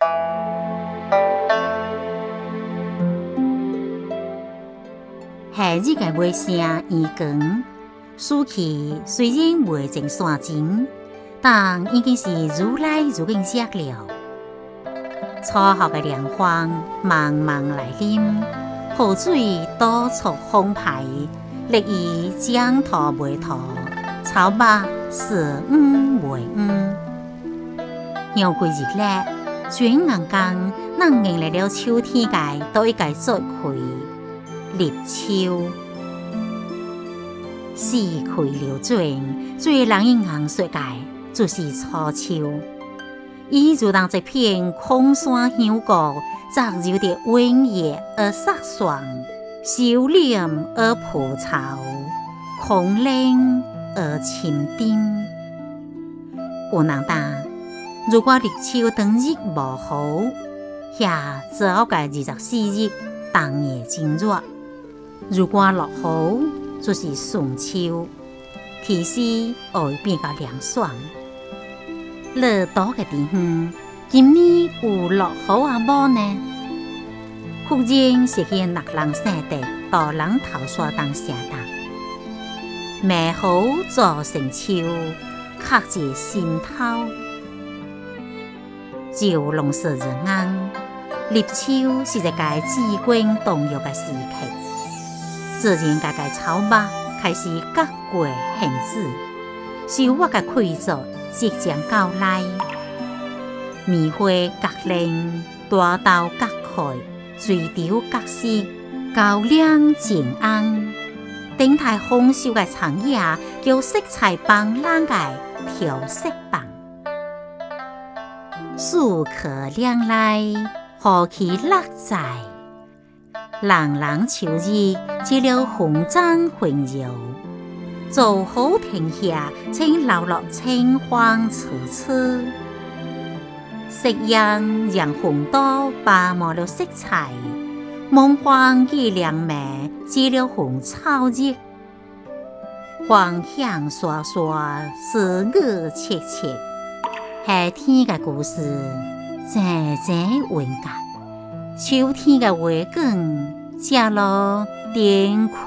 夏日嘅月声已光，暑气虽然未正散尽，但已经是愈来愈紧热了。初夏的凉风慢慢来临，河水到处澎湃，绿意江涛未涛，草木是五为五。又过日咧，转眼间，咱迎来了秋天嘅多一个节气。立秋，四季流转，最让人硬说嘅就是初秋。伊如同一片空山峡谷，杂有的温热而飒爽，收敛而蒲草，空灵而清丁。有人讲，如果立秋当日无雨，遐只好个二十四日当夜真热。如果落雨，就是顺秋，天气会变较凉爽。热多嘅地方，今年有落雨啊无呢？忽然是现六人山地到人头山当下达，梅雨做成秋，刻在心头。就龙蛇人安，立秋是一个至关重要嘅时刻。自然界嘅草木开始各过形子，收获嘅快乐即将到来。棉花各零，大豆各开，水稻各息，高粱渐安。顶台丰收嘅长叶叫色彩斑斓嘅调色棒，树可亮来，何其乐哉。朗朗秋日，接了红掌环绕，做好停下，请留落青黄处处。夕阳让红豆拔满了色彩，梦幻月亮美，接了红草叶，芳香刷刷，思我切切。夏天的故事，静静温格。秋天的花梗，正落点开。